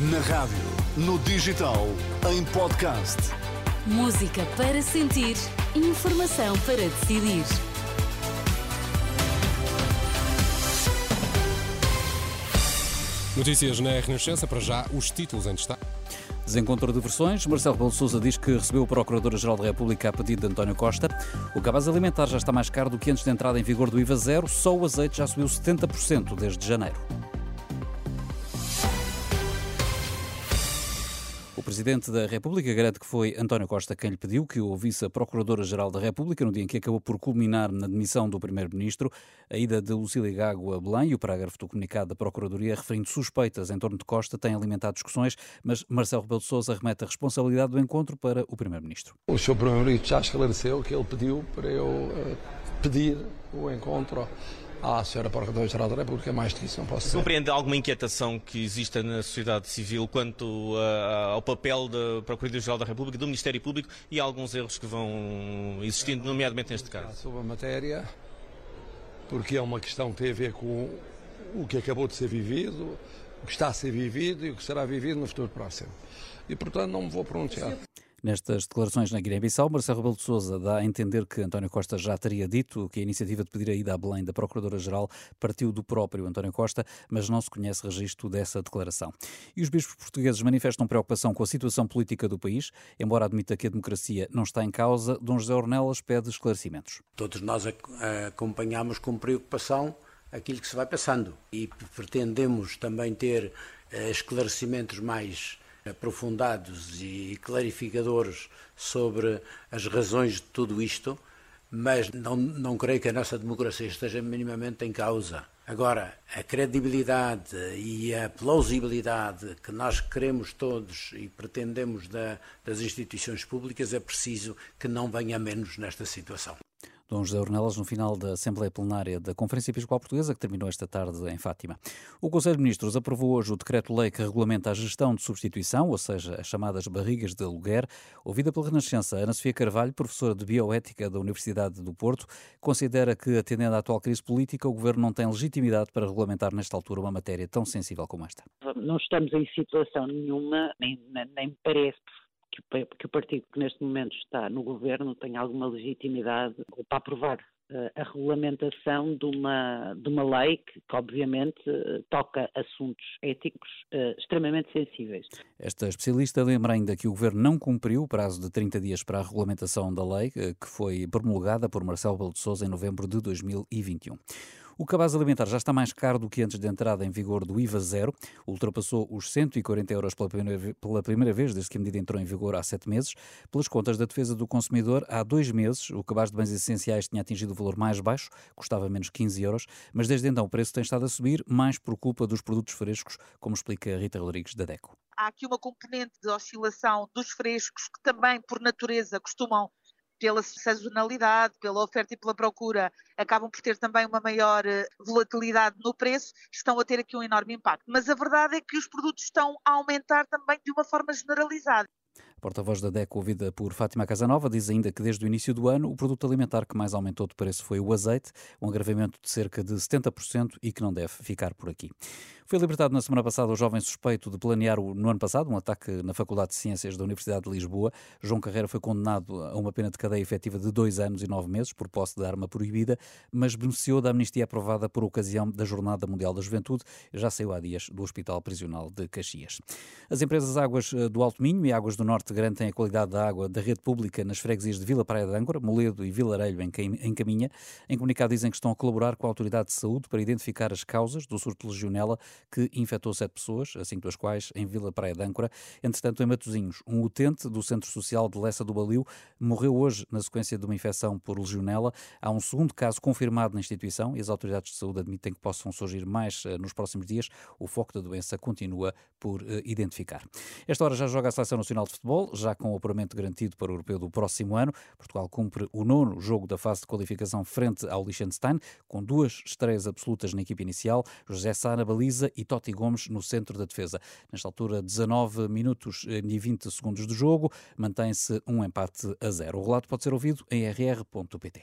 Na rádio, no digital, em podcast. Música para sentir, informação para decidir. Notícias na Renascença, para já os títulos em destaque. Desencontro de versões. Marcelo Rebelo Sousa diz que recebeu o Procurador-Geral da República a pedido de António Costa. O cabaz alimentar já está mais caro do que antes da entrada em vigor do IVA zero. Só o azeite já subiu 70% desde janeiro. Presidente da República garante que foi António Costa quem lhe pediu que ouvisse a Procuradora-Geral da República no dia em que acabou por culminar na demissão do Primeiro-Ministro a ida de Lucília Gago a Belém e o parágrafo do comunicado da Procuradoria referindo suspeitas em torno de Costa tem alimentado discussões, mas Marcelo Rebelo de Sousa remete a responsabilidade do encontro para o Primeiro-Ministro. O Sr. Primeiro-Ministro já esclareceu que ele pediu para eu uh, pedir o encontro à Sra. Procuradora-Geral da República, mais do que isso não posso dizer. Compreende alguma inquietação que exista na sociedade civil quanto uh, ao papel da Procuradoria-Geral da República, do Ministério Público e alguns erros que vão existindo, nomeadamente neste caso? Sobre a matéria, porque é uma questão que tem a ver com o que acabou de ser vivido, o que está a ser vivido e o que será vivido no futuro próximo. E, portanto, não me vou pronunciar. Nestas declarações na Guiné-Bissau, Marcelo Rebelo de Sousa dá a entender que António Costa já teria dito que a iniciativa de pedir a ida a Belém da Procuradora-Geral partiu do próprio António Costa, mas não se conhece registro dessa declaração. E os bispos portugueses manifestam preocupação com a situação política do país, embora admita que a democracia não está em causa, Dom José Ornelas pede esclarecimentos. Todos nós acompanhamos com preocupação aquilo que se vai passando e pretendemos também ter eh, esclarecimentos mais aprofundados e clarificadores sobre as razões de tudo isto, mas não, não creio que a nossa democracia esteja minimamente em causa. Agora, a credibilidade e a plausibilidade que nós queremos todos e pretendemos da, das instituições públicas é preciso que não venha menos nesta situação. Dom José Ornelas, no final da Assembleia Plenária da Conferência Episcopal Portuguesa, que terminou esta tarde em Fátima. O Conselho de Ministros aprovou hoje o decreto-lei que regulamenta a gestão de substituição, ou seja, as chamadas barrigas de aluguer. Ouvida pela Renascença, Ana Sofia Carvalho, professora de Bioética da Universidade do Porto, considera que, atendendo à atual crise política, o Governo não tem legitimidade para regulamentar nesta altura uma matéria tão sensível como esta. Não estamos em situação nenhuma, nem, nem parece que o partido que neste momento está no governo tem alguma legitimidade para aprovar eh, a regulamentação de uma, de uma lei que, que obviamente, eh, toca assuntos éticos uh, extremamente sensíveis. Esta especialista lembra ainda que o Governo não cumpriu o prazo de 30 dias para a regulamentação da lei, que foi promulgada por Marcelo Belo de Sousa em novembro de 2021. O cabaz alimentar já está mais caro do que antes da entrada em vigor do IVA zero. Ultrapassou os 140 euros pela primeira, pela primeira vez desde que a medida entrou em vigor há sete meses. Pelas contas da defesa do consumidor, há dois meses o cabaz de bens essenciais tinha atingido o valor mais baixo, custava menos 15 euros, mas desde então o preço tem estado a subir, mais por culpa dos produtos frescos, como explica Rita Rodrigues da DECO. Há aqui uma componente de oscilação dos frescos que também, por natureza, costumam pela sazonalidade, pela oferta e pela procura, acabam por ter também uma maior eh, volatilidade no preço, estão a ter aqui um enorme impacto. Mas a verdade é que os produtos estão a aumentar também de uma forma generalizada. A porta-voz da DECO, ouvida por Fátima Casanova, diz ainda que desde o início do ano o produto alimentar que mais aumentou de preço foi o azeite, um agravamento de cerca de 70% e que não deve ficar por aqui. Foi libertado na semana passada o jovem suspeito de planear, no ano passado, um ataque na Faculdade de Ciências da Universidade de Lisboa. João Carreira foi condenado a uma pena de cadeia efetiva de dois anos e nove meses por posse de arma proibida, mas beneficiou da amnistia aprovada por ocasião da Jornada Mundial da Juventude. Já saiu há dias do Hospital Prisional de Caxias. As empresas Águas eh, do Alto Minho e Águas do Norte garantem a qualidade da água da rede pública nas freguesias de Vila Praia de Âncora, Moledo e Vilarelho, em Caminha. Em comunicado dizem que estão a colaborar com a Autoridade de Saúde para identificar as causas do surto de legionela que infectou sete pessoas, cinco das quais em Vila Praia de Âncora. Entretanto, em Matosinhos, um utente do Centro Social de Lessa do Baliu morreu hoje na sequência de uma infecção por legionela. Há um segundo caso confirmado na instituição e as autoridades de saúde admitem que possam surgir mais eh, nos próximos dias. O foco da doença continua por uh, identificar. Esta hora já joga a Seleção Nacional de Futebol, já com o apuramento garantido para o Europeu do próximo ano. Portugal cumpre o nono jogo da fase de qualificação frente ao Liechtenstein, com duas estreias absolutas na equipe inicial, José Sá na baliza e Totti Gomes no centro da defesa. Nesta altura, 19 minutos e 20 segundos do jogo, mantém-se um empate a zero. O relato pode ser ouvido em rr.pt.